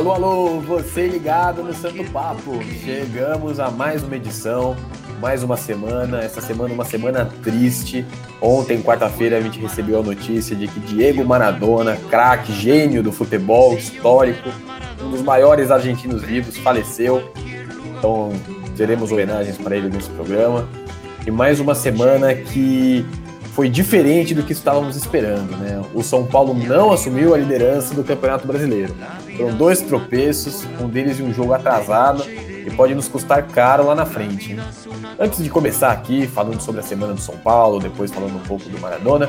Alô, alô, você ligado no Santo Papo. Chegamos a mais uma edição, mais uma semana. Essa semana, uma semana triste. Ontem, quarta-feira, a gente recebeu a notícia de que Diego Maradona, craque, gênio do futebol histórico, um dos maiores argentinos vivos, faleceu. Então, teremos homenagens para ele nesse programa. E mais uma semana que foi diferente do que estávamos esperando, né? O São Paulo não assumiu a liderança do Campeonato Brasileiro. Foram dois tropeços, um deles em um jogo atrasado e pode nos custar caro lá na frente. Né? Antes de começar aqui, falando sobre a semana do São Paulo, depois falando um pouco do Maradona,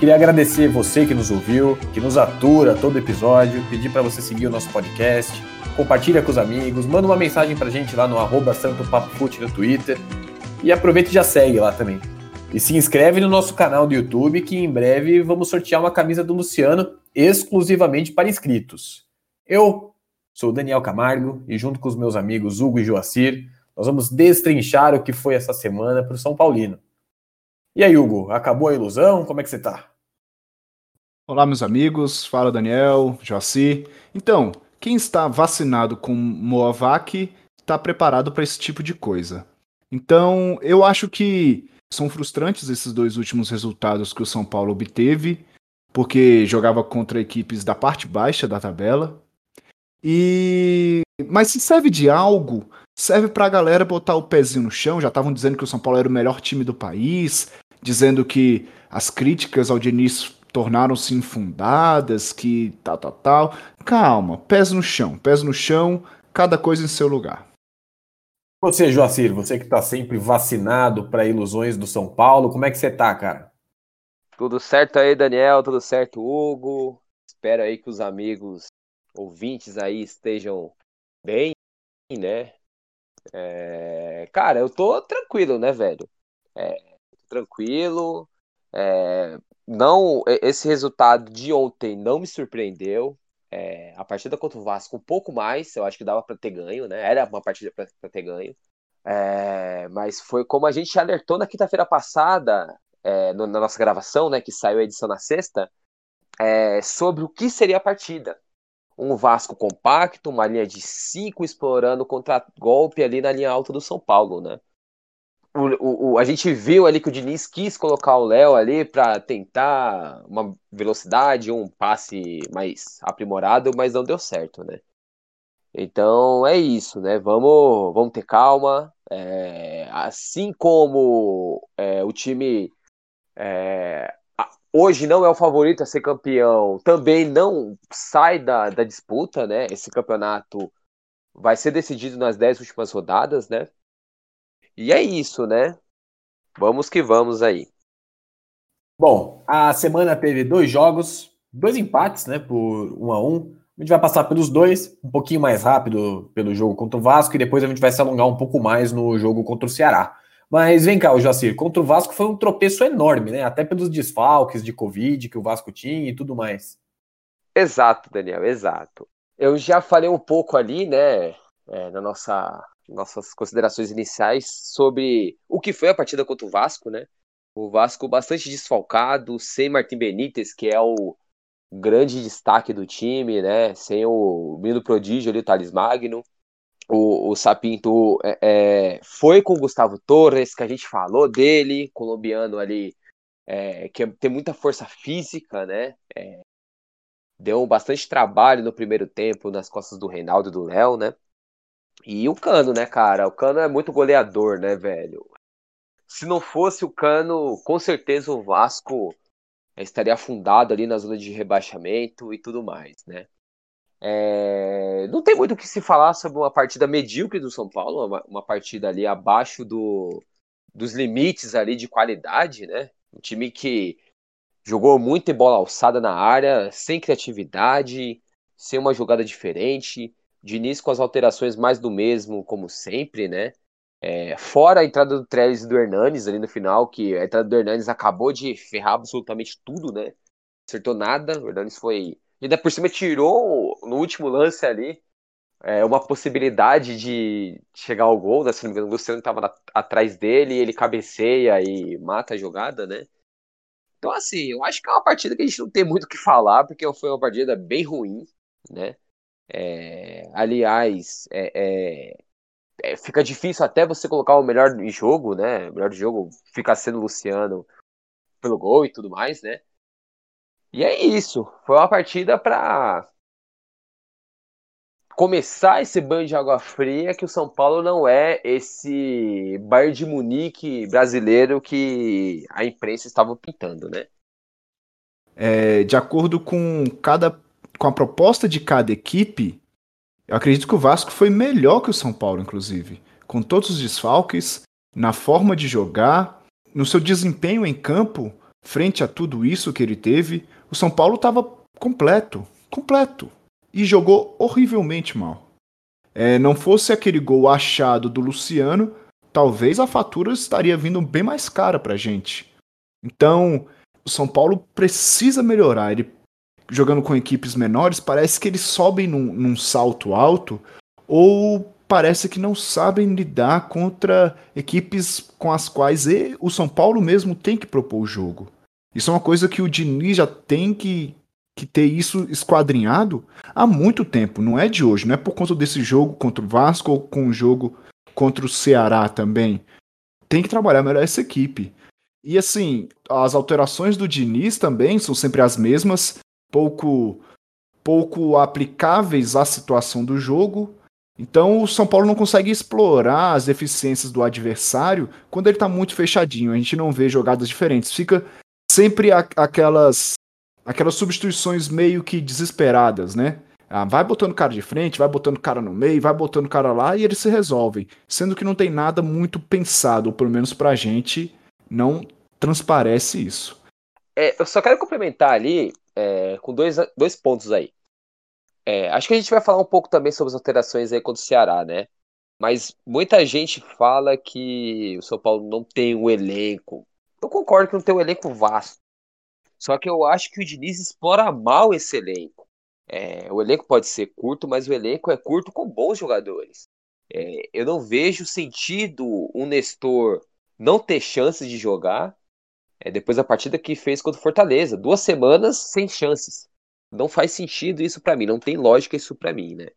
queria agradecer você que nos ouviu, que nos atura todo episódio, pedir para você seguir o nosso podcast, compartilha com os amigos, manda uma mensagem para a gente lá no arroba Santo Papo no Twitter e aproveita e já segue lá também. E se inscreve no nosso canal do YouTube que em breve vamos sortear uma camisa do Luciano exclusivamente para inscritos. Eu sou Daniel Camargo e junto com os meus amigos Hugo e Joacir, nós vamos destrinchar o que foi essa semana para o São Paulino. E aí, Hugo, acabou a ilusão? Como é que você está? Olá, meus amigos. Fala, Daniel, Joacir. Então, quem está vacinado com Moavac está preparado para esse tipo de coisa. Então, eu acho que são frustrantes esses dois últimos resultados que o São Paulo obteve, porque jogava contra equipes da parte baixa da tabela. E mas se serve de algo, serve para a galera botar o pezinho no chão. Já estavam dizendo que o São Paulo era o melhor time do país, dizendo que as críticas ao Diniz tornaram-se infundadas, que tal, tal, tal. Calma, pés no chão, pés no chão, cada coisa em seu lugar. Você, Joacir, você que está sempre vacinado para ilusões do São Paulo, como é que você tá, cara? Tudo certo aí, Daniel, tudo certo, Hugo. Espero aí que os amigos ouvintes aí estejam bem, né? É... Cara, eu tô tranquilo, né, velho? É... Tranquilo. É... Não, esse resultado de ontem não me surpreendeu. É, a partida contra o Vasco um pouco mais, eu acho que dava para ter ganho, né? Era uma partida para ter ganho. É, mas foi como a gente alertou na quinta-feira passada, é, no, na nossa gravação, né? Que saiu a edição na sexta, é, sobre o que seria a partida. Um Vasco compacto, uma linha de cinco explorando contra-golpe ali na linha alta do São Paulo, né? O, o, a gente viu ali que o Diniz quis colocar o Léo ali para tentar uma velocidade, um passe mais aprimorado, mas não deu certo, né? Então é isso, né? Vamos, vamos ter calma. É, assim como é, o time é, hoje não é o favorito a ser campeão, também não sai da, da disputa, né? Esse campeonato vai ser decidido nas dez últimas rodadas, né? E é isso, né? Vamos que vamos aí. Bom, a semana teve dois jogos, dois empates, né, por um a um. A gente vai passar pelos dois, um pouquinho mais rápido pelo jogo contra o Vasco e depois a gente vai se alongar um pouco mais no jogo contra o Ceará. Mas vem cá, o Jacir, contra o Vasco foi um tropeço enorme, né? Até pelos desfalques de Covid que o Vasco tinha e tudo mais. Exato, Daniel, exato. Eu já falei um pouco ali, né, é, na nossa nossas considerações iniciais sobre o que foi a partida contra o Vasco, né? O Vasco bastante desfalcado, sem Martim Benítez, que é o grande destaque do time, né? Sem o Milo Prodígio ali, o Thales Magno. O, o Sapinto é, é, foi com o Gustavo Torres, que a gente falou dele, colombiano ali, é, que tem muita força física, né? É, deu bastante trabalho no primeiro tempo nas costas do Reinaldo e do Léo, né? E o Cano, né, cara? O Cano é muito goleador, né, velho? Se não fosse o Cano, com certeza o Vasco estaria afundado ali na zona de rebaixamento e tudo mais, né? É... Não tem muito o que se falar sobre uma partida medíocre do São Paulo, uma, uma partida ali abaixo do, dos limites ali de qualidade, né? Um time que jogou muito em bola alçada na área, sem criatividade, sem uma jogada diferente, Diniz com as alterações mais do mesmo, como sempre, né? É, fora a entrada do Trellis e do Hernanes ali no final, que a entrada do Hernanes acabou de ferrar absolutamente tudo, né? Acertou nada, o Hernanes foi. E ainda por cima tirou no último lance ali é, uma possibilidade de chegar ao gol, né? Se não me engano, o Luciano estava atrás dele, ele cabeceia e mata a jogada, né? Então, assim, eu acho que é uma partida que a gente não tem muito o que falar, porque foi uma partida bem ruim, né? É, aliás, é, é, é, fica difícil até você colocar o melhor jogo, né? O melhor jogo fica sendo Luciano pelo gol e tudo mais, né? E é isso. Foi uma partida para começar esse banho de água fria que o São Paulo não é esse Bayern de Munique brasileiro que a imprensa estava pintando, né? É, de acordo com cada com a proposta de cada equipe, eu acredito que o Vasco foi melhor que o São Paulo, inclusive, com todos os desfalques, na forma de jogar, no seu desempenho em campo, frente a tudo isso que ele teve, o São Paulo estava completo, completo e jogou horrivelmente mal. É, não fosse aquele gol achado do Luciano, talvez a fatura estaria vindo bem mais cara para gente. Então, o São Paulo precisa melhorar. Ele jogando com equipes menores, parece que eles sobem num, num salto alto ou parece que não sabem lidar contra equipes com as quais o São Paulo mesmo tem que propor o jogo. Isso é uma coisa que o Diniz já tem que, que ter isso esquadrinhado há muito tempo, não é de hoje, não é por conta desse jogo contra o Vasco ou com o jogo contra o Ceará também. Tem que trabalhar melhor essa equipe. E assim, as alterações do Diniz também são sempre as mesmas pouco pouco aplicáveis à situação do jogo. Então o São Paulo não consegue explorar as deficiências do adversário quando ele está muito fechadinho. A gente não vê jogadas diferentes. Fica sempre a, aquelas aquelas substituições meio que desesperadas, né? Ah, vai botando cara de frente, vai botando cara no meio, vai botando cara lá e eles se resolvem. Sendo que não tem nada muito pensado, ou pelo menos pra gente não transparece isso. É, eu só quero complementar ali é, com dois, dois pontos aí. É, acho que a gente vai falar um pouco também sobre as alterações aí contra o Ceará, né? Mas muita gente fala que o São Paulo não tem um elenco. Eu concordo que não tem um elenco vasto. Só que eu acho que o Diniz explora mal esse elenco. É, o elenco pode ser curto, mas o elenco é curto com bons jogadores. É, eu não vejo sentido um Nestor não ter chances de jogar é, depois da partida que fez contra o Fortaleza. Duas semanas sem chances. Não faz sentido isso para mim, não tem lógica isso para mim, né?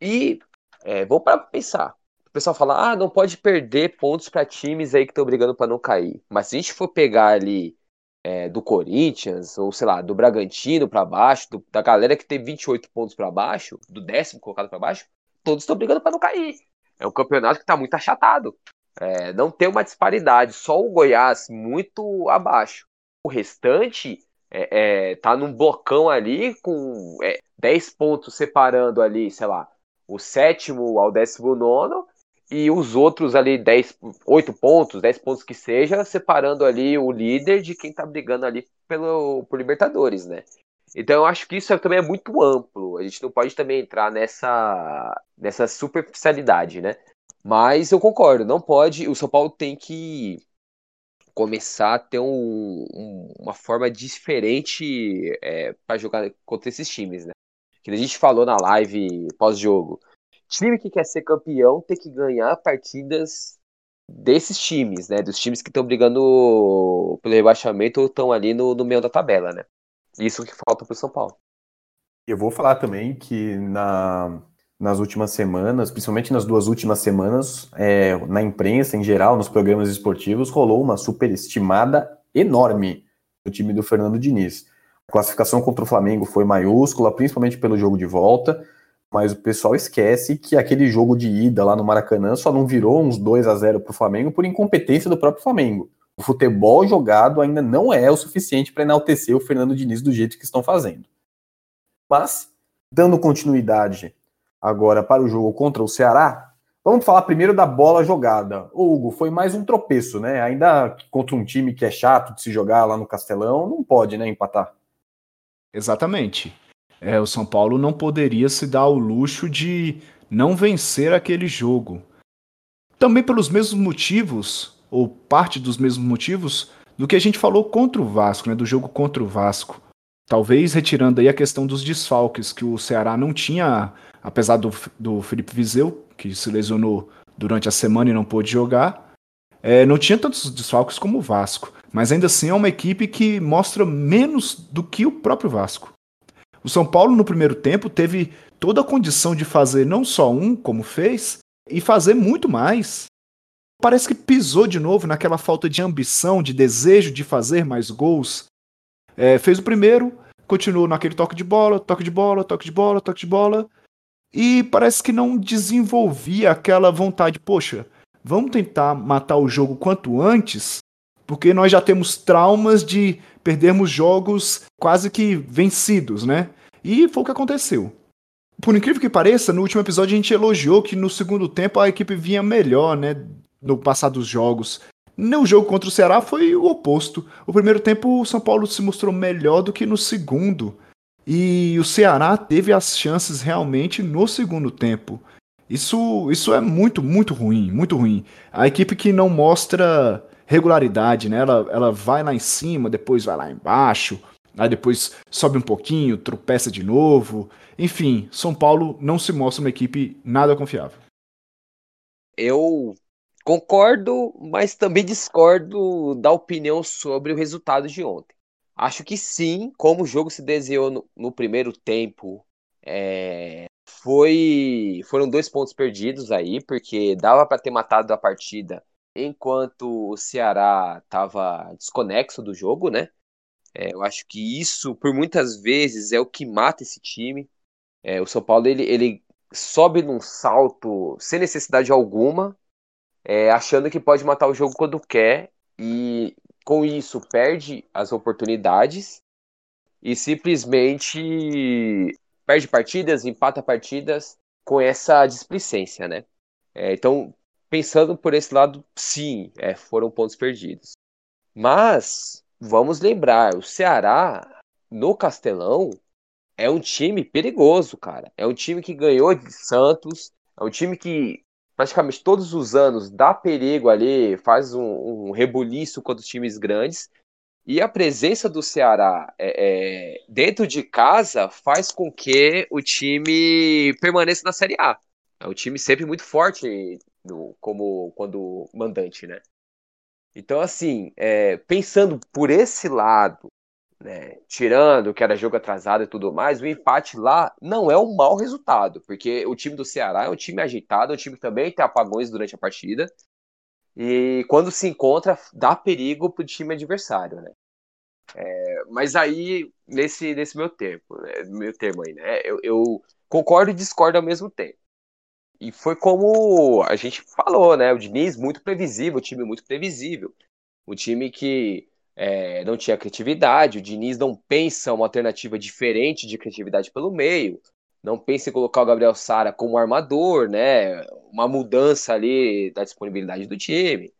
E é, vou para pensar. O pessoal fala, ah, não pode perder pontos para times aí que estão brigando para não cair. Mas se a gente for pegar ali é, do Corinthians, ou sei lá, do Bragantino para baixo, do, da galera que tem 28 pontos para baixo, do décimo colocado para baixo, todos estão brigando para não cair. É um campeonato que está muito achatado. É, não tem uma disparidade, só o Goiás muito abaixo. O restante é, é, tá num blocão ali com é, 10 pontos separando ali, sei lá, o sétimo ao décimo nono e os outros ali 10, 8 pontos, 10 pontos que seja, separando ali o líder de quem tá brigando ali pelo, por Libertadores, né? Então eu acho que isso também é muito amplo. A gente não pode também entrar nessa, nessa superficialidade, né? Mas eu concordo, não pode. O São Paulo tem que começar a ter um, um, uma forma diferente é, para jogar contra esses times, né? Que a gente falou na live pós-jogo. Time que quer ser campeão tem que ganhar partidas desses times, né? Dos times que estão brigando pelo rebaixamento ou estão ali no, no meio da tabela, né? Isso que falta para o São Paulo. Eu vou falar também que na, nas últimas semanas, principalmente nas duas últimas semanas, é, na imprensa em geral, nos programas esportivos, rolou uma superestimada enorme do time do Fernando Diniz. A classificação contra o Flamengo foi maiúscula, principalmente pelo jogo de volta, mas o pessoal esquece que aquele jogo de ida lá no Maracanã só não virou uns 2 a 0 para o Flamengo por incompetência do próprio Flamengo. O futebol jogado ainda não é o suficiente para enaltecer o Fernando Diniz do jeito que estão fazendo. Mas, dando continuidade agora para o jogo contra o Ceará. Vamos falar primeiro da bola jogada. O Hugo, foi mais um tropeço, né? Ainda contra um time que é chato de se jogar lá no Castelão, não pode, né, empatar. Exatamente. É, o São Paulo não poderia se dar o luxo de não vencer aquele jogo. Também pelos mesmos motivos, ou parte dos mesmos motivos, do que a gente falou contra o Vasco, né, do jogo contra o Vasco. Talvez retirando aí a questão dos desfalques, que o Ceará não tinha apesar do, do Felipe Viseu, que se lesionou durante a semana e não pôde jogar, é, não tinha tantos desfalques como o Vasco. Mas ainda assim é uma equipe que mostra menos do que o próprio Vasco. O São Paulo, no primeiro tempo, teve toda a condição de fazer não só um, como fez, e fazer muito mais. Parece que pisou de novo naquela falta de ambição, de desejo de fazer mais gols. É, fez o primeiro, continuou naquele toque de bola, toque de bola, toque de bola, toque de bola. E parece que não desenvolvia aquela vontade, poxa, vamos tentar matar o jogo quanto antes, porque nós já temos traumas de perdermos jogos quase que vencidos, né? E foi o que aconteceu. Por incrível que pareça, no último episódio a gente elogiou que no segundo tempo a equipe vinha melhor, né? No passar dos jogos. No jogo contra o Ceará foi o oposto. O primeiro tempo o São Paulo se mostrou melhor do que no segundo. E o Ceará teve as chances realmente no segundo tempo. Isso, isso é muito, muito ruim, muito ruim. A equipe que não mostra regularidade, né? Ela, ela vai lá em cima, depois vai lá embaixo, aí depois sobe um pouquinho, tropeça de novo. Enfim, São Paulo não se mostra uma equipe nada confiável. Eu concordo, mas também discordo da opinião sobre o resultado de ontem. Acho que sim, como o jogo se desenhou no, no primeiro tempo, é, foi foram dois pontos perdidos aí, porque dava para ter matado a partida enquanto o Ceará estava desconexo do jogo, né? É, eu acho que isso, por muitas vezes, é o que mata esse time. É, o São Paulo ele, ele sobe num salto sem necessidade alguma, é, achando que pode matar o jogo quando quer, e com isso perde as oportunidades e simplesmente perde partidas, empata partidas com essa displicência, né? É, então, pensando por esse lado, sim, é, foram pontos perdidos. Mas vamos lembrar, o Ceará no Castelão é um time perigoso, cara. É um time que ganhou de Santos, é um time que praticamente todos os anos dá perigo ali, faz um, um rebuliço contra os times grandes. E a presença do Ceará é, é, dentro de casa faz com que o time permaneça na Série A. É um time sempre muito forte no, como quando mandante, né? Então, assim, é, pensando por esse lado, né, tirando que era jogo atrasado e tudo mais, o empate lá não é um mau resultado, porque o time do Ceará é um time agitado, é um time que também tem apagões durante a partida, e quando se encontra, dá perigo pro time adversário, né? É, mas aí, nesse, nesse meu tempo, né, meu termo aí, né, eu, eu concordo e discordo ao mesmo tempo. E foi como a gente falou, né? O Diniz muito previsível, o time muito previsível. O time que é, não tinha criatividade, o Diniz não pensa uma alternativa diferente de criatividade pelo meio, não pensa em colocar o Gabriel Sara como armador, né? Uma mudança ali da disponibilidade do time.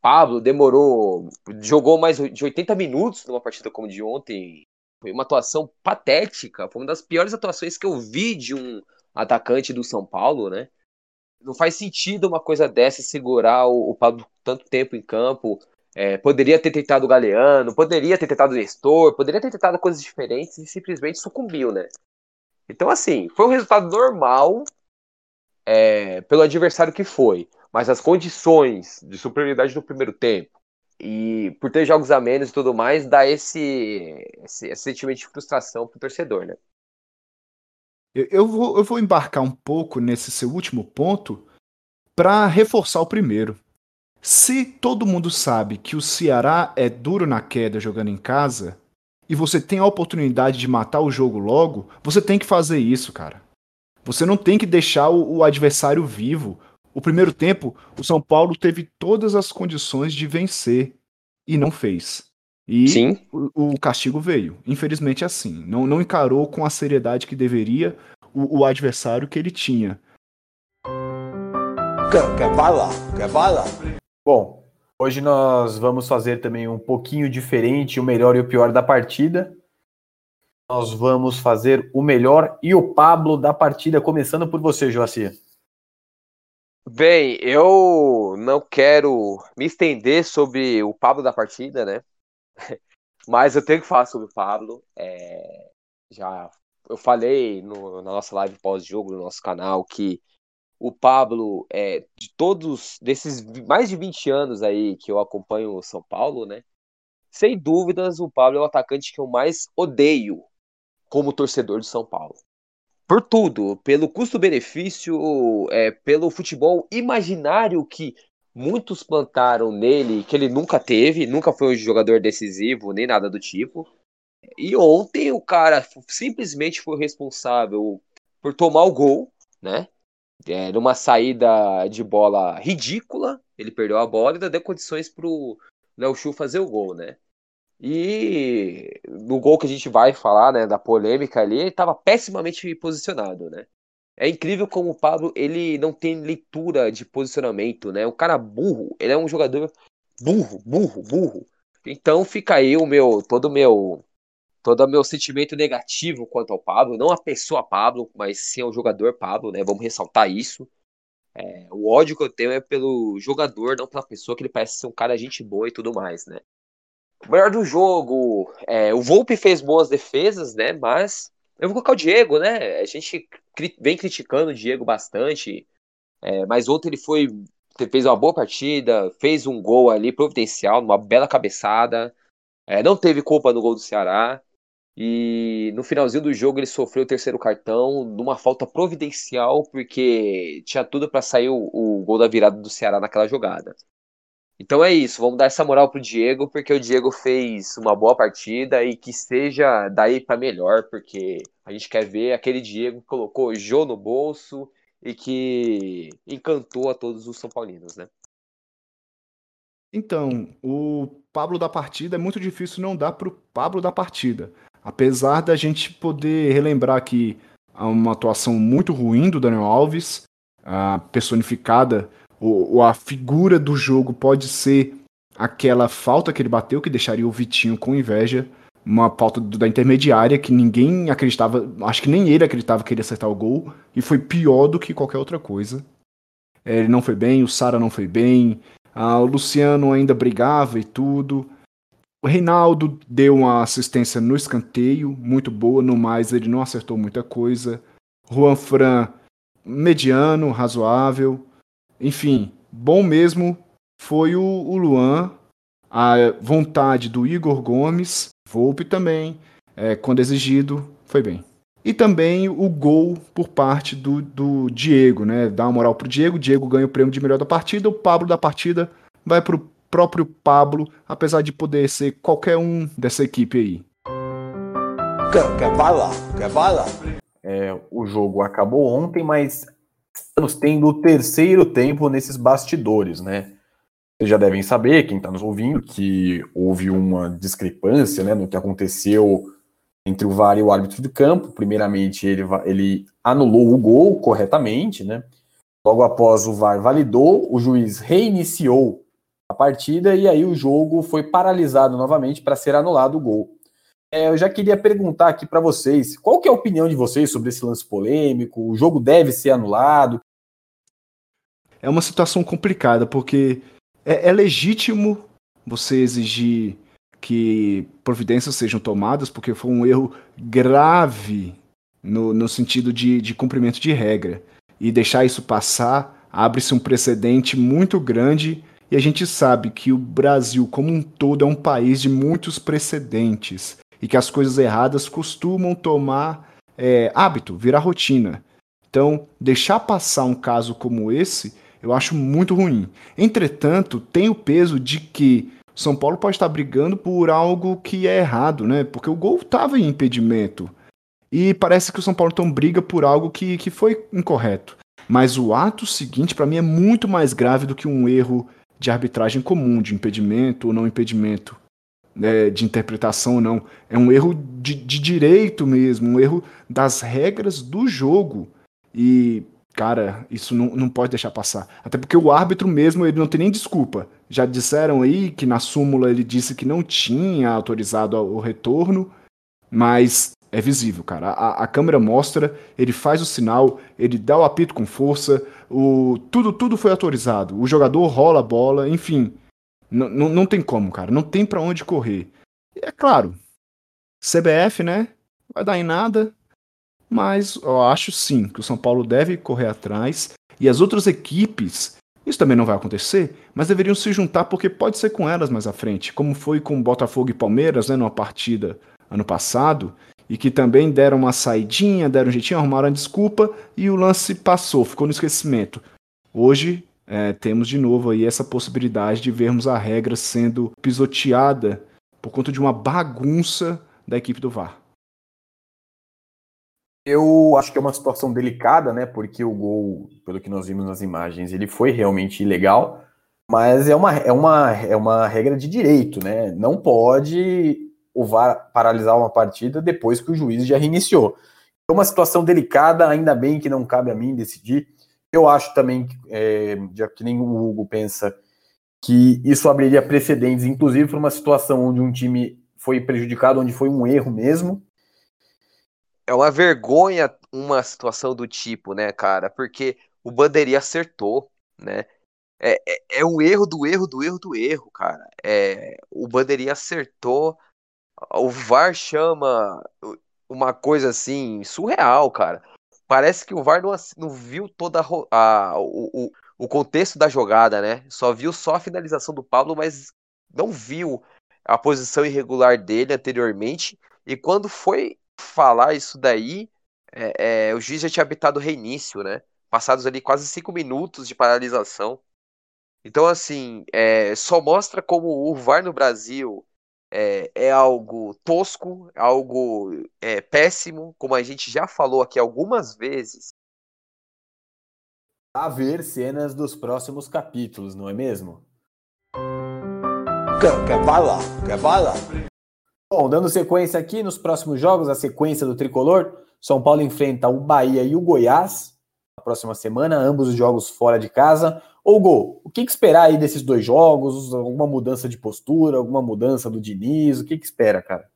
Pablo demorou, jogou mais de 80 minutos numa partida como de ontem. Foi uma atuação patética, foi uma das piores atuações que eu vi de um atacante do São Paulo, né? não faz sentido uma coisa dessa segurar o, o Pablo tanto tempo em campo. É, poderia ter tentado o Galeano, poderia ter tentado o Nestor, poderia ter tentado coisas diferentes e simplesmente sucumbiu, né? Então, assim, foi um resultado normal é, pelo adversário que foi, mas as condições de superioridade no primeiro tempo e por ter jogos a menos e tudo mais, dá esse, esse, esse sentimento de frustração pro torcedor, né? Eu, eu, vou, eu vou embarcar um pouco nesse seu último ponto para reforçar o primeiro. Se todo mundo sabe que o Ceará é duro na queda jogando em casa, e você tem a oportunidade de matar o jogo logo, você tem que fazer isso, cara. Você não tem que deixar o, o adversário vivo. O primeiro tempo, o São Paulo teve todas as condições de vencer e não fez. E Sim. O, o castigo veio. Infelizmente, assim. Não, não encarou com a seriedade que deveria o, o adversário que ele tinha. Quer, quer bala? Quer bala? Bom, hoje nós vamos fazer também um pouquinho diferente, o melhor e o pior da partida. Nós vamos fazer o melhor e o Pablo da partida, começando por você, Joacir. Bem, eu não quero me estender sobre o Pablo da partida, né? Mas eu tenho que falar sobre o Pablo. É, já eu falei no, na nossa live pós-jogo, no nosso canal, que o Pablo, é, de todos, desses mais de 20 anos aí que eu acompanho o São Paulo, né? Sem dúvidas, o Pablo é o atacante que eu mais odeio como torcedor do São Paulo. por tudo, pelo custo-benefício, é, pelo futebol imaginário que muitos plantaram nele, que ele nunca teve, nunca foi um jogador decisivo, nem nada do tipo. E ontem o cara simplesmente foi responsável por tomar o gol, né? É, numa saída de bola ridícula, ele perdeu a bola e ainda deu condições pro Léo Chu fazer o gol, né? E no gol que a gente vai falar, né, da polêmica ali, ele estava pessimamente posicionado, né? É incrível como o Pablo, ele não tem leitura de posicionamento, né? O cara burro, ele é um jogador burro, burro, burro. Então fica aí o meu, todo o meu, todo meu sentimento negativo quanto ao Pablo, não a pessoa Pablo, mas sim ao jogador Pablo, né? Vamos ressaltar isso. É, o ódio que eu tenho é pelo jogador, não pela pessoa que ele parece ser um cara gente boa e tudo mais, né? O melhor do jogo, é, o Volpe fez boas defesas, né? Mas eu vou colocar o Diego, né? A gente vem criticando o Diego bastante, é, mas ontem ele foi fez uma boa partida, fez um gol ali providencial, uma bela cabeçada, é, não teve culpa no gol do Ceará. E no finalzinho do jogo ele sofreu o terceiro cartão numa falta providencial, porque tinha tudo para sair o, o, gol da virada do Ceará naquela jogada. Então é isso, vamos dar essa moral pro Diego, porque o Diego fez uma boa partida e que seja daí para melhor, porque a gente quer ver aquele Diego que colocou Jô no bolso e que encantou a todos os São Paulinos, né? Então, o Pablo da partida é muito difícil não dar pro Pablo da partida. Apesar da gente poder relembrar aqui uma atuação muito ruim do Daniel Alves, a personificada o, a figura do jogo pode ser aquela falta que ele bateu que deixaria o Vitinho com inveja, uma falta da intermediária que ninguém acreditava, acho que nem ele acreditava que ele ia acertar o gol, e foi pior do que qualquer outra coisa. É, ele não foi bem, o Sara não foi bem, o Luciano ainda brigava e tudo. O Reinaldo deu uma assistência no escanteio, muito boa, no mais ele não acertou muita coisa. Juan Fran, mediano, razoável. Enfim, bom mesmo foi o, o Luan, a vontade do Igor Gomes, Volpe também, é, quando exigido, foi bem. E também o gol por parte do, do Diego, né? Dá uma moral pro Diego, Diego ganha o prêmio de melhor da partida, o Pablo da partida vai pro próprio Pablo, apesar de poder ser qualquer um dessa equipe aí. Quer, quer bala? Quer bala? É, o jogo acabou ontem, mas estamos tendo o terceiro tempo nesses bastidores, né? Vocês já devem saber, quem está nos ouvindo, que houve uma discrepância né, no que aconteceu entre o VAR e o árbitro de campo. Primeiramente, ele, ele anulou o gol corretamente, né? Logo após o VAR validou, o juiz reiniciou a partida e aí o jogo foi paralisado novamente para ser anulado o gol. É, eu já queria perguntar aqui para vocês, qual que é a opinião de vocês sobre esse lance polêmico? O jogo deve ser anulado? É uma situação complicada, porque é, é legítimo você exigir que providências sejam tomadas, porque foi um erro grave no, no sentido de, de cumprimento de regra. E deixar isso passar, abre-se um precedente muito grande e a gente sabe que o Brasil, como um todo, é um país de muitos precedentes e que as coisas erradas costumam tomar é, hábito, virar rotina. Então, deixar passar um caso como esse, eu acho muito ruim. Entretanto, tem o peso de que São Paulo pode estar brigando por algo que é errado, né? Porque o gol estava em impedimento. E parece que o São Paulo então briga por algo que, que foi incorreto. Mas o ato seguinte, para mim, é muito mais grave do que um erro de arbitragem comum, de impedimento ou não impedimento né, de interpretação ou não. É um erro de, de direito mesmo, um erro das regras do jogo. E, cara, isso não, não pode deixar passar. Até porque o árbitro mesmo, ele não tem nem desculpa. Já disseram aí que na súmula ele disse que não tinha autorizado o retorno, mas é visível, cara. A, a, câmera mostra, ele faz o sinal, ele dá o apito com força, o, tudo, tudo foi autorizado. O jogador rola a bola, enfim. Não tem como, cara. Não tem para onde correr. E é claro, CBF, né? Vai dar em nada. Mas eu acho sim que o São Paulo deve correr atrás. E as outras equipes, isso também não vai acontecer, mas deveriam se juntar porque pode ser com elas mais à frente, como foi com Botafogo e Palmeiras, né, numa partida ano passado, e que também deram uma saidinha, deram um jeitinho, arrumaram a desculpa e o lance passou, ficou no esquecimento. Hoje é, temos de novo aí essa possibilidade de vermos a regra sendo pisoteada por conta de uma bagunça da equipe do VAR. Eu acho que é uma situação delicada, né? Porque o gol, pelo que nós vimos nas imagens, ele foi realmente ilegal, mas é uma, é uma, é uma regra de direito, né? Não pode o VAR paralisar uma partida depois que o juiz já reiniciou. É uma situação delicada, ainda bem que não cabe a mim decidir. Eu acho também, é, já que nem o Hugo pensa, que isso abriria precedentes, inclusive para uma situação onde um time foi prejudicado, onde foi um erro mesmo. É uma vergonha uma situação do tipo, né, cara? Porque o Bandeirinha acertou, né? É, é, é erro do erro do erro do erro, cara. É, o Bandeirinha acertou o VAR chama uma coisa assim surreal, cara. Parece que o VAR não, não viu toda a, a o, o, contexto da jogada, né? Só viu só a finalização do Pablo, mas não viu a posição irregular dele anteriormente. E quando foi falar isso daí, é, é, o juiz já tinha habitado o reinício, né? Passados ali quase cinco minutos de paralisação. Então, assim, é, só mostra como o VAR no Brasil é, é algo tosco, algo é, péssimo, como a gente já falou aqui algumas vezes. A ver cenas dos próximos capítulos, não é mesmo? Quer, bala? Quer bala? Bom, dando sequência aqui nos próximos jogos, a sequência do tricolor. São Paulo enfrenta o Bahia e o Goiás na próxima semana, ambos os jogos fora de casa. Hugo, o que, que, esperar aí desses dois jogos? Alguma mudança de postura, alguma mudança do Diniz? O que, que espera, cara?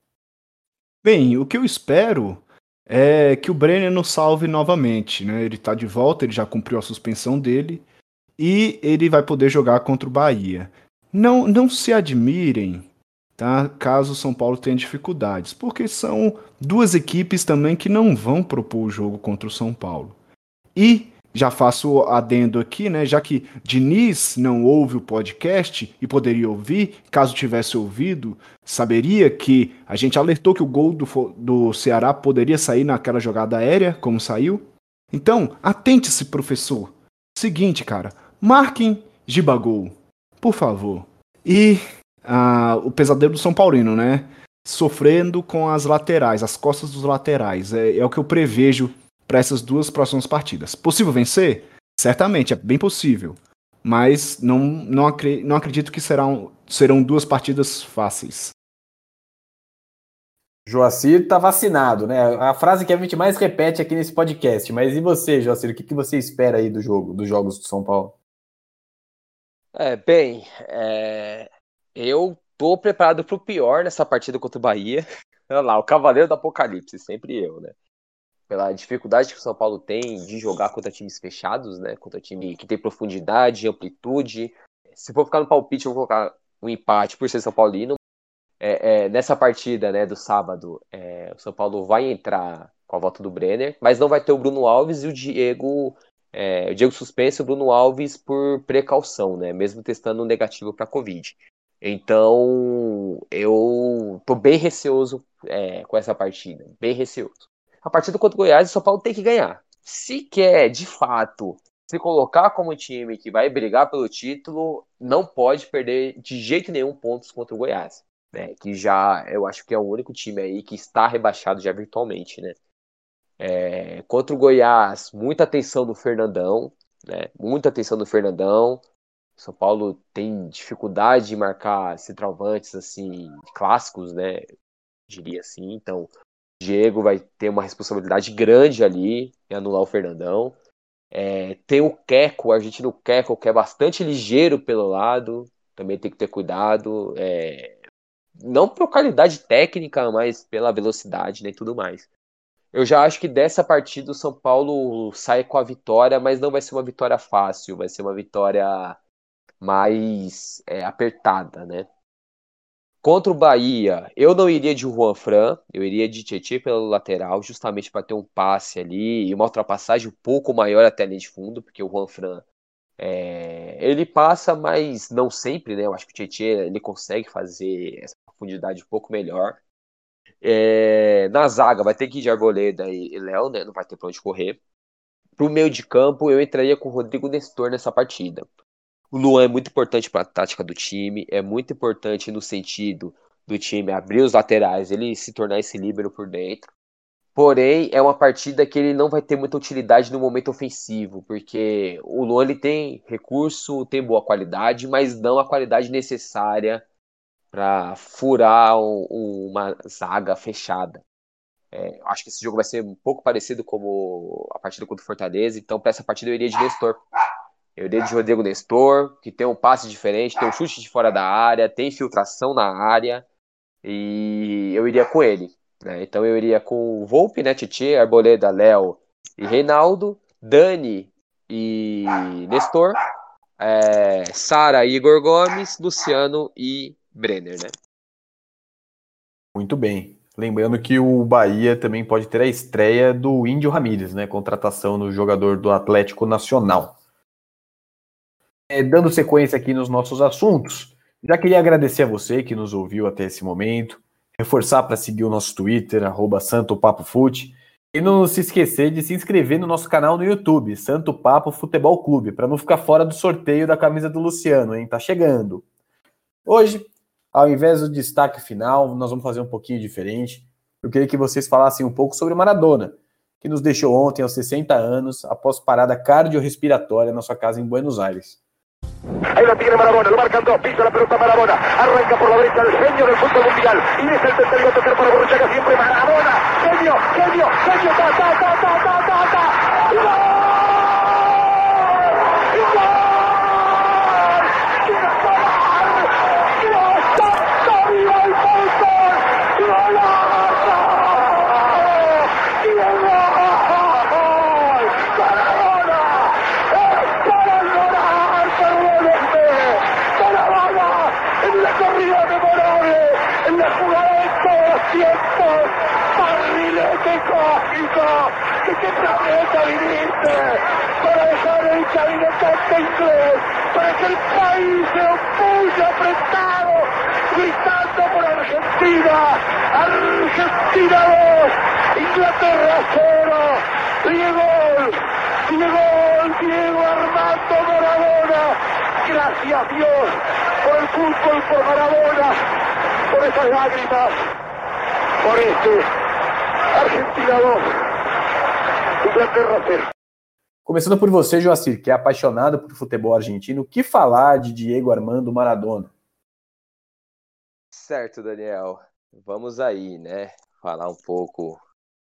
Bem, o que eu espero é que o Brenner nos salve novamente, né? Ele tá de volta, ele já cumpriu a suspensão dele e ele vai poder jogar contra o Bahia. Não, não se admirem, tá? Caso o São Paulo tenha dificuldades, porque são duas equipes também que não vão propor o jogo contra o São Paulo. E já faço adendo aqui, né? Já que Diniz não ouve o podcast e poderia ouvir, caso tivesse ouvido, saberia que a gente alertou que o gol do, do Ceará poderia sair naquela jogada aérea, como saiu. Então, atente-se, professor. Seguinte, cara, marquem Gibagol, por favor. E ah, o pesadelo do São Paulino, né? Sofrendo com as laterais, as costas dos laterais. É, é o que eu prevejo para essas duas próximas partidas. Possível vencer? Certamente, é bem possível. Mas não, não, acre não acredito que serão, serão duas partidas fáceis. Joacir tá vacinado, né? A frase que a gente mais repete aqui nesse podcast. Mas e você, Joacir? O que, que você espera aí do jogo, dos jogos do São Paulo? É, bem, é... eu tô preparado para o pior nessa partida contra o Bahia. Olha lá, o Cavaleiro do Apocalipse, sempre eu, né? Pela dificuldade que o São Paulo tem de jogar contra times fechados, né? Contra time que tem profundidade, amplitude. Se for ficar no palpite, eu vou colocar um empate por ser São Paulino. É, é, nessa partida né, do sábado, é, o São Paulo vai entrar com a volta do Brenner, mas não vai ter o Bruno Alves e o Diego. É, o Diego suspenso e o Bruno Alves por precaução, né? Mesmo testando um negativo para Covid. Então, eu tô bem receoso é, com essa partida, bem receoso a partida contra o Goiás, o São Paulo tem que ganhar. Se quer, de fato, se colocar como time que vai brigar pelo título, não pode perder de jeito nenhum pontos contra o Goiás. Né? Que já, eu acho que é o único time aí que está rebaixado já virtualmente, né? É, contra o Goiás, muita atenção do Fernandão, né? Muita atenção do Fernandão. São Paulo tem dificuldade de marcar centroavantes assim clássicos, né? Diria assim. Então, Diego vai ter uma responsabilidade grande ali em anular o Fernandão. É, tem o Queco, o argentino Queco, que é bastante ligeiro pelo lado, também tem que ter cuidado. É, não por qualidade técnica, mas pela velocidade né, e tudo mais. Eu já acho que dessa partida o São Paulo sai com a vitória, mas não vai ser uma vitória fácil, vai ser uma vitória mais é, apertada, né? Contra o Bahia, eu não iria de Juan Fran, eu iria de Tietchan pelo lateral, justamente para ter um passe ali e uma ultrapassagem um pouco maior até a linha de fundo, porque o Juan Fran é, ele passa, mas não sempre, né? Eu acho que o Tietchan ele consegue fazer essa profundidade um pouco melhor. É, na zaga vai ter que ir de Arboleda e Léo, né? Não vai ter pra onde correr. Pro meio de campo, eu entraria com o Rodrigo Nestor nessa partida. O Luan é muito importante para a tática do time, é muito importante no sentido do time abrir os laterais, ele se tornar esse líbero por dentro. Porém, é uma partida que ele não vai ter muita utilidade no momento ofensivo, porque o Luan ele tem recurso, tem boa qualidade, mas não a qualidade necessária para furar um, uma zaga fechada. É, acho que esse jogo vai ser um pouco parecido como a partida contra o Fortaleza, então para essa partida eu iria de Nestor. Eu iria de Rodrigo Nestor, que tem um passe diferente, tem um chute de fora da área, tem infiltração na área, e eu iria com ele. Né? Então eu iria com o Volpe, né, Titi, Arboleda, Léo e Reinaldo, Dani e Nestor, é, Sara e Igor Gomes, Luciano e Brenner, né? Muito bem. Lembrando que o Bahia também pode ter a estreia do Índio Ramírez, né? Contratação do jogador do Atlético Nacional. É, dando sequência aqui nos nossos assuntos, já queria agradecer a você que nos ouviu até esse momento reforçar para seguir o nosso Twitter, arroba Santo Papo Fute, e não se esquecer de se inscrever no nosso canal no YouTube, Santo Papo Futebol Clube, para não ficar fora do sorteio da camisa do Luciano, hein? Tá chegando. Hoje, ao invés do destaque final, nós vamos fazer um pouquinho diferente. Eu queria que vocês falassem um pouco sobre Maradona, que nos deixou ontem aos 60 anos, após parada cardiorrespiratória na sua casa em Buenos Aires. Ahí lo tiene Marabona, lo marcan dos, pisa la pelota Marabona, arranca por la derecha el genio del fútbol mundial. Y es el tercero tocar para Borruchaga siempre Marabona. Genio, genio, genio, ta, ta, ta, ta, ta, ta, ta. ¡Y gol! ¡Y gol! ¡Y gol! ¡Dios santo, viva el fútbol! ¡Golazo! ¡Diego! ¡Maradona! ¡Es para llorar, perdónenme! ¡Maradona! En la corrida memorable, en la jugada de todos los tiempos, barrilete cósmico, que qué planeta viniste para dejar el cabinetante inglés, para que el país se opulle apretado, gritando por Argentina, Argentina 2, Inglaterra 0, Diego, Diego, Diego Armando Maradona, gracias Dios por el fútbol, por Maradona, por esas lágrimas, por este Argentina 2, Inglaterra 0. Começando por você, Joacir, que é apaixonado por futebol argentino, o que falar de Diego Armando Maradona? Certo, Daniel. Vamos aí, né? Falar um pouco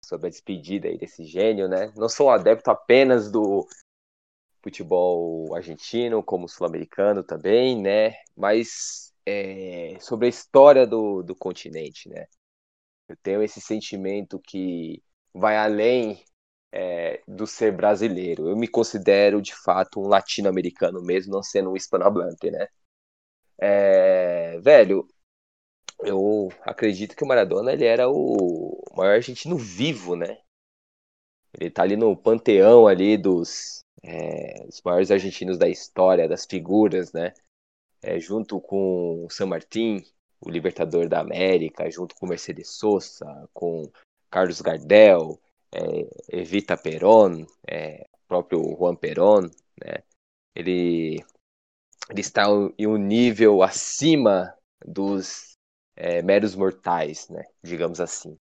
sobre a despedida aí desse gênio, né? Não sou um adepto apenas do futebol argentino, como sul-americano também, né? Mas é, sobre a história do, do continente, né? Eu tenho esse sentimento que vai além é, do ser brasileiro. Eu me considero, de fato, um latino-americano mesmo, não sendo um hispanohablante, né? É, velho, eu acredito que o Maradona ele era o maior argentino vivo, né? Ele tá ali no panteão ali dos, é, dos maiores argentinos da história, das figuras, né? É, junto com o San Martín, o libertador da América, junto com Mercedes Sosa, com Carlos Gardel, é, Evita Perón, é, próprio Juan Perón, né? Ele, ele está em um nível acima dos é, meros mortais, né? Digamos assim.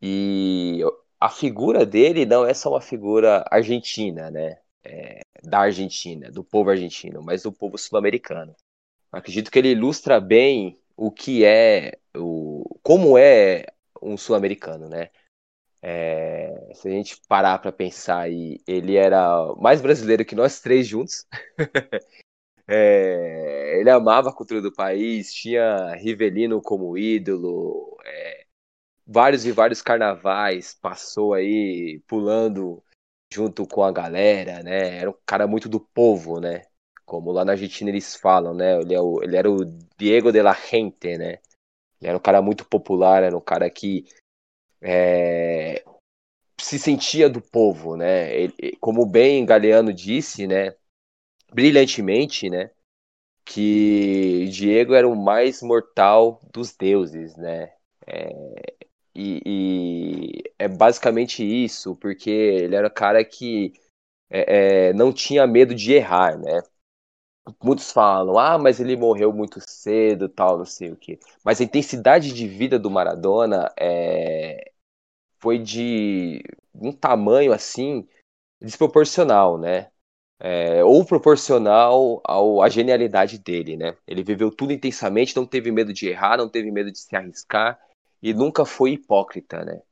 E a figura dele não é só uma figura argentina, né? É, da Argentina, do povo argentino, mas do povo sul-americano. Acredito que ele ilustra bem o que é, o, como é um sul-americano, né? É, se a gente parar para pensar aí, ele era mais brasileiro que nós três juntos. É, ele amava a cultura do país, tinha Rivelino como ídolo, é, vários e vários carnavais passou aí pulando junto com a galera, né? Era um cara muito do povo, né? Como lá na Argentina eles falam, né? Ele, é o, ele era o Diego de la Gente, né? Ele era um cara muito popular, era um cara que é, se sentia do povo, né? Ele, como bem Galeano disse, né? Brilhantemente, né? Que Diego era o mais mortal dos deuses, né? É, E, e é basicamente isso, porque ele era um cara que é, é, não tinha medo de errar, né? Muitos falam, ah, mas ele morreu muito cedo, tal, não sei o quê. Mas a intensidade de vida do Maradona é, foi de um tamanho assim desproporcional, né? É, ou proporcional ao, à genialidade dele, né? Ele viveu tudo intensamente, não teve medo de errar, não teve medo de se arriscar e nunca foi hipócrita, né?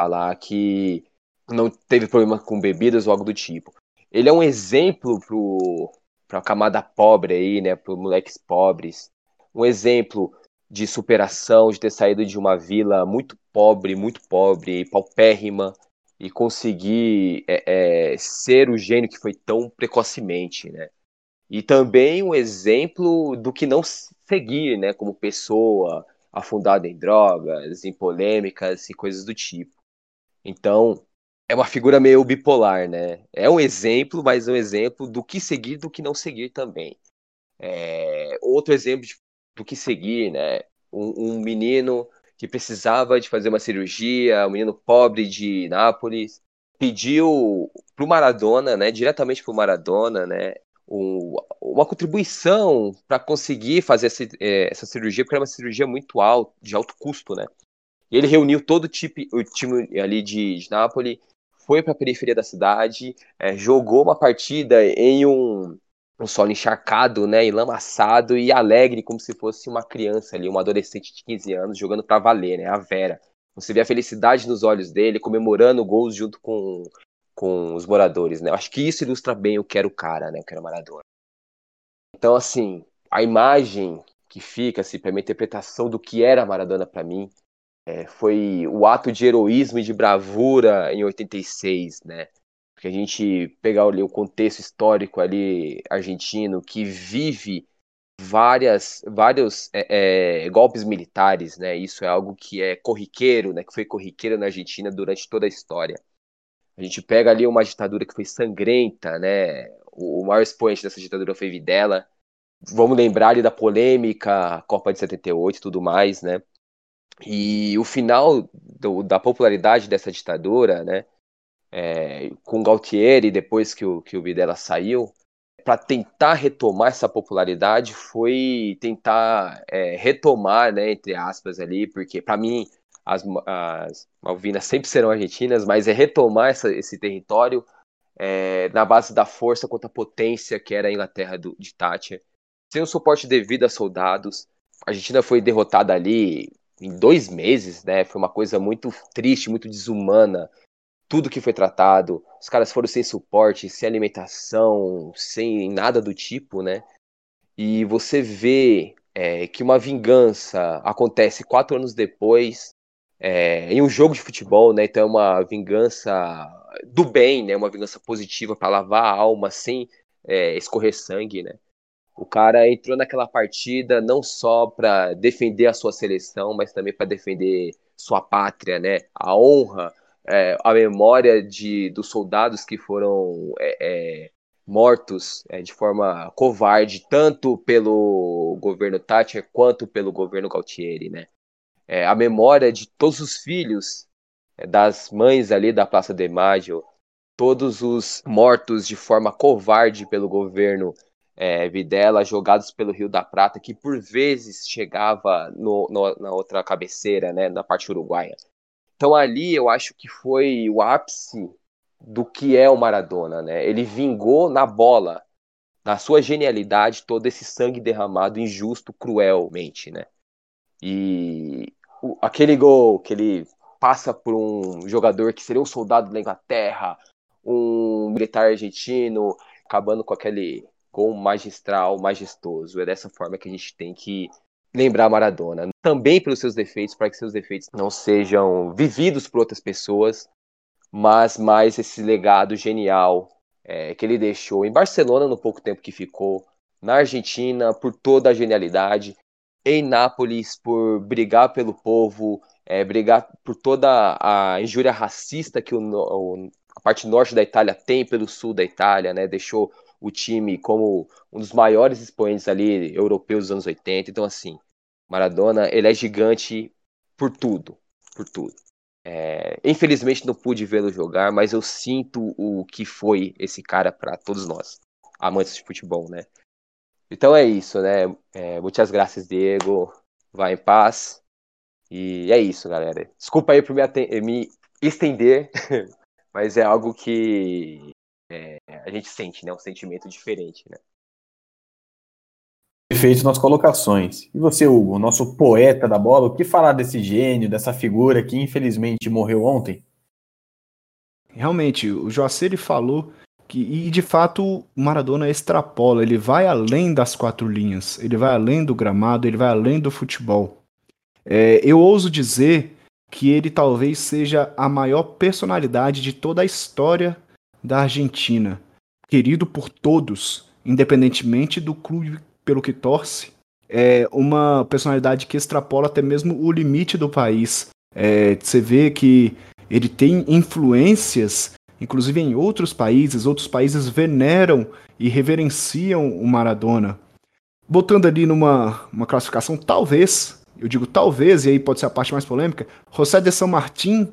Falar que não teve problema com bebidas ou algo do tipo. Ele é um exemplo pro, pra camada pobre aí, né? Para moleques pobres. Um exemplo de superação, de ter saído de uma vila muito pobre, muito pobre, paupérrima, e conseguir é, é, ser o gênio que foi tão precocemente, né? E também um exemplo do que não seguir, né? Como pessoa afundada em drogas, em polêmicas e coisas do tipo. Então, é uma figura meio bipolar, né? É um exemplo, mas é um exemplo do que seguir do que não seguir também. É, outro exemplo do que seguir, né? Um, um menino que precisava de fazer uma cirurgia, um menino pobre de Nápoles, pediu para o Maradona, né, diretamente para o Maradona, né, um, uma contribuição para conseguir fazer essa, é, essa, cirurgia, porque era uma cirurgia muito alta, de alto custo, né. E ele reuniu todo tipo, o time ali de, de Nápoles, foi para a periferia da cidade, é, jogou uma partida em um um solo encharcado, né, enlamaçado e alegre, como se fosse uma criança ali, uma adolescente de 15 anos jogando para valer, né, a Vera. Você vê a felicidade nos olhos dele, comemorando gols junto com, com os moradores, né. Eu acho que isso ilustra bem o que era o cara, né, o que era o Maradona. Então, assim, a imagem que fica, assim, para minha interpretação do que era Maradona para mim, é, foi o ato de heroísmo e de bravura em 86, né? Porque a gente pegar ali o contexto histórico ali argentino que vive várias vários é, é, golpes militares, né? Isso é algo que é corriqueiro, né? Que foi corriqueiro na Argentina durante toda a história. A gente pega ali uma ditadura que foi sangrenta, né? O, maior expoente dessa ditadura foi Videla. Vamos lembrar ali da polêmica Copa de 78 e tudo mais, né? E o final do, da popularidade dessa ditadura, né? É, com Galtieri, depois que o, que o Videla saiu, para tentar retomar essa popularidade foi tentar é, retomar, né, entre aspas ali, porque para mim as, as, Malvinas sempre serão argentinas, mas é retomar essa, esse território é, na base da força contra a potência que era a Inglaterra do, de Thatcher, sem o suporte devido a soldados. A Argentina foi derrotada ali em dois meses, né? Foi uma coisa muito triste, muito desumana tudo que foi tratado. Os caras foram sem suporte, sem alimentação, sem nada do tipo, né? E você vê é, que uma vingança acontece quatro anos depois é, em um jogo de futebol, né? Então é uma vingança do bem, né? Uma vingança positiva para lavar a alma sem é, escorrer sangue, né? O cara entrou naquela partida não só para defender a sua seleção, mas também para defender sua pátria, né? A honra é, a memória de, dos soldados que foram é, é, mortos é, de forma covarde, tanto pelo governo Thatcher quanto pelo governo Galtieri, né? É, a memória de todos os filhos das mães ali da Praça de Maggio, todos os mortos de forma covarde pelo governo é, Videla, jogados pelo Rio da Prata, que por vezes chegava no, no, na outra cabeceira, né, na parte uruguaia. Então ali eu acho que foi o ápice do que é o Maradona, né? Ele vingou na bola, na sua genialidade, todo esse sangue derramado injusto, cruelmente, né? E aquele gol que ele passa por um jogador que seria um soldado da Inglaterra, um militar argentino, acabando com aquele gol magistral, majestoso. É dessa forma que a gente tem que lembrar Maradona, também pelos seus defeitos, para que seus defeitos não sejam vividos por outras pessoas, mas mais esse legado genial é, que ele deixou em Barcelona no pouco tempo que ficou, na Argentina por toda a genialidade, em Nápoles por brigar pelo povo, é, brigar por toda a injúria racista que o, o, a parte norte da Itália tem pelo sul da Itália, né? Deixou o time como um dos maiores expoentes ali europeus dos anos 80. Então, assim, Maradona, ele é gigante por tudo, por tudo. É, infelizmente não pude vê-lo jogar, mas eu sinto o que foi esse cara para todos nós, amantes de futebol, né? Então é isso, né? É, muitas graças, Diego. Vai em paz. E é isso, galera. Desculpa aí por me, me estender, mas é algo que é, a gente sente, né? Um sentimento diferente, né? Perfeito nas colocações. E você, Hugo, nosso poeta da bola, o que falar desse gênio, dessa figura que infelizmente morreu ontem? Realmente, o Joacir ele falou que, e de fato, o Maradona extrapola, ele vai além das quatro linhas, ele vai além do gramado, ele vai além do futebol. É, eu ouso dizer que ele talvez seja a maior personalidade de toda a história da Argentina, querido por todos, independentemente do clube pelo que torce, é uma personalidade que extrapola até mesmo o limite do país. É, você vê que ele tem influências, inclusive em outros países, outros países veneram e reverenciam o Maradona. Botando ali numa uma classificação, talvez, eu digo talvez, e aí pode ser a parte mais polêmica, José de São Martín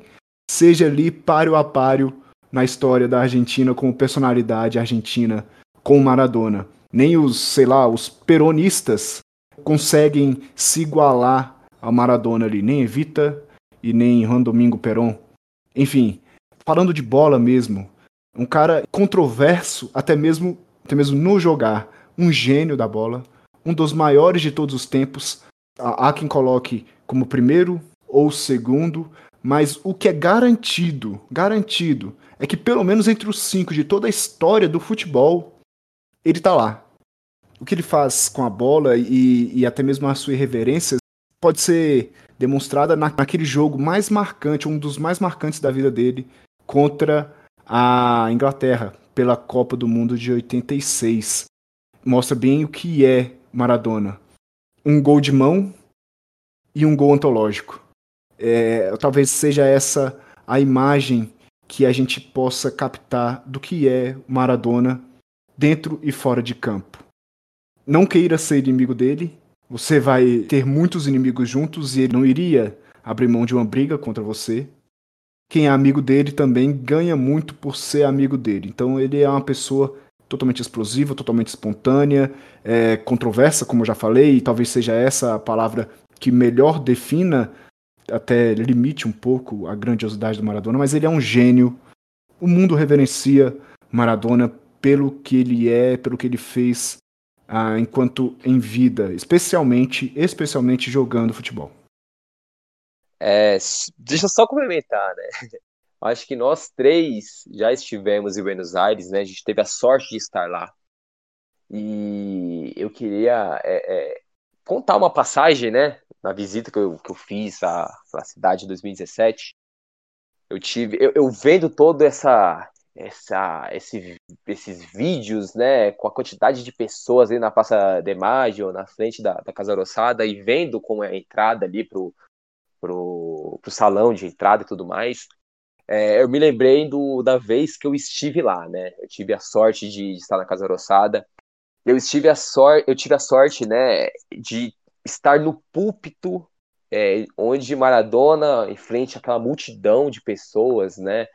seja ali páreo a páreo na história da Argentina como personalidade argentina com Maradona nem os, sei lá, os peronistas conseguem se igualar a Maradona ali, nem Evita e nem Juan Domingo Perón. Enfim, falando de bola mesmo, um cara controverso até mesmo, até mesmo no jogar, um gênio da bola, um dos maiores de todos os tempos. Há quem coloque como primeiro ou segundo, mas o que é garantido, garantido, é que pelo menos entre os cinco de toda a história do futebol, ele tá lá. O que ele faz com a bola e, e até mesmo a sua irreverência pode ser demonstrada na, naquele jogo mais marcante, um dos mais marcantes da vida dele, contra a Inglaterra, pela Copa do Mundo de 86. Mostra bem o que é Maradona. Um gol de mão e um gol antológico. É, talvez seja essa a imagem que a gente possa captar do que é Maradona dentro e fora de campo. Não queira ser inimigo dele, você vai ter muitos inimigos juntos e ele não iria abrir mão de uma briga contra você. Quem é amigo dele também ganha muito por ser amigo dele. Então ele é uma pessoa totalmente explosiva, totalmente espontânea, é, controversa, como eu já falei, e talvez seja essa a palavra que melhor defina, até limite um pouco a grandiosidade do Maradona, mas ele é um gênio. O mundo reverencia Maradona pelo que ele é, pelo que ele fez ah, enquanto em vida, especialmente, especialmente jogando futebol. É, deixa eu só complementar, né? Acho que nós três já estivemos em Buenos Aires, né? A gente teve a sorte de estar lá. E eu queria é, é, contar uma passagem, né? Na visita que eu, que eu fiz à, à cidade em 2017. Eu tive, eu, eu vendo toda essa essa, esse, esses vídeos, né, com a quantidade de pessoas ali na Praça de Maggio, na frente da, da Casa Roçada, e vendo como é a entrada ali pro, pro, pro salão de entrada e tudo mais, é, eu me lembrei do, da vez que eu estive lá, né, eu tive a sorte de, de estar na Casa Roçada, eu estive a sorte, eu tive a sorte, né, de estar no púlpito é, onde Maradona, em frente àquela multidão de pessoas, né,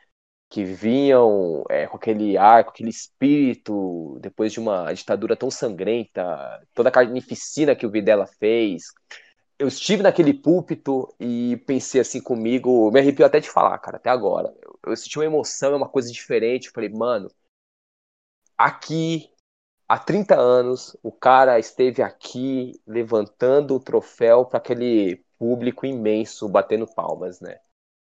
que vinham é, com aquele ar, com aquele espírito, depois de uma ditadura tão sangrenta, toda a carnificina que o Videla fez. Eu estive naquele púlpito e pensei assim comigo, me arrepio até de falar, cara, até agora. Eu, eu senti uma emoção, é uma coisa diferente. Eu falei, mano, aqui, há 30 anos, o cara esteve aqui levantando o troféu para aquele público imenso, batendo palmas, né?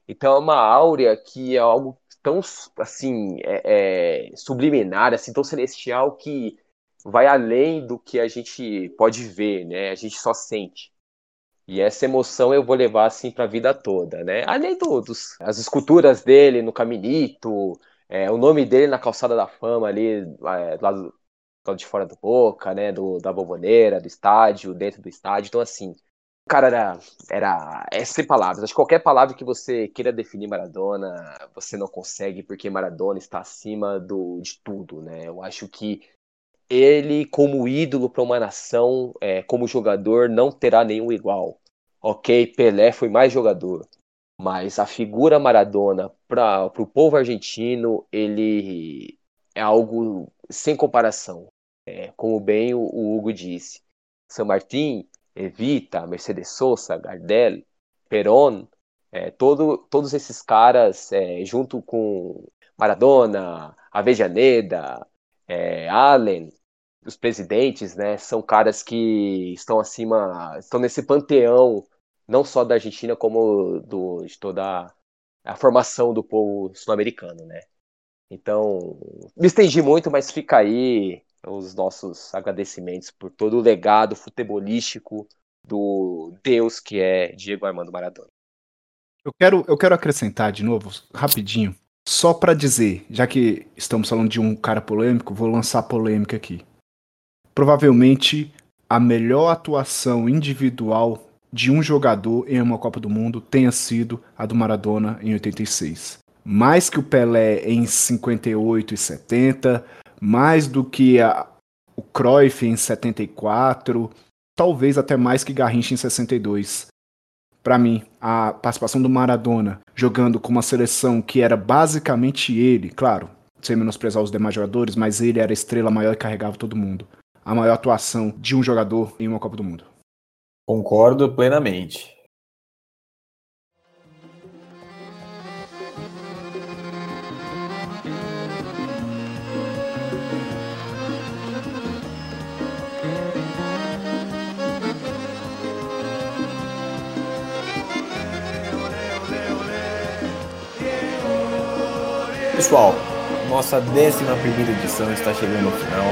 Então é uma áurea que é algo tão assim é, é, subliminar, assim tão celestial que vai além do que a gente pode ver, né? A gente só sente. E essa emoção eu vou levar assim para a vida toda, né? Além dos as esculturas dele no Caminito, é, o nome dele na calçada da fama ali lá do, lado de fora do Boca, né? Do, da bomboneira, do estádio, dentro do estádio. Então assim, Cara, era, era. É sem palavras. Acho que qualquer palavra que você queira definir Maradona, você não consegue, porque Maradona está acima do, de tudo, né? Eu acho que ele, como ídolo para uma nação, é, como jogador, não terá nenhum igual. Ok, Pelé foi mais jogador. Mas a figura Maradona para o povo argentino, ele é algo sem comparação. É, como bem o, o Hugo disse. San Martín, Evita, Mercedes Sosa, Gardel, Perón, é, todo, todos esses caras, é, junto com Maradona, Avejaneda, é, Allen, os presidentes, né, são caras que estão acima, estão nesse panteão, não só da Argentina, como do, de toda a formação do povo sul-americano, né. Então, me estendi muito, mas fica aí os nossos agradecimentos por todo o legado futebolístico do Deus que é Diego Armando Maradona. Eu quero, eu quero acrescentar de novo, rapidinho, só para dizer, já que estamos falando de um cara polêmico, vou lançar polêmica aqui. Provavelmente a melhor atuação individual de um jogador em uma Copa do Mundo tenha sido a do Maradona em 86. Mais que o Pelé em 58 e 70, mais do que a, o Cruyff em 74, talvez até mais que Garrincha em 62 para mim, a participação do Maradona jogando com uma seleção que era basicamente ele, claro, sem menosprezar os demais jogadores, mas ele era a estrela maior e carregava todo mundo. A maior atuação de um jogador em uma Copa do Mundo. Concordo plenamente. Pessoal, nossa 11 edição está chegando ao final.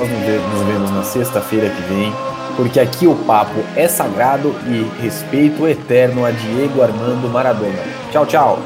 Nós nos vemos na sexta-feira que vem, porque aqui o papo é sagrado e respeito eterno a Diego Armando Maradona. Tchau, tchau!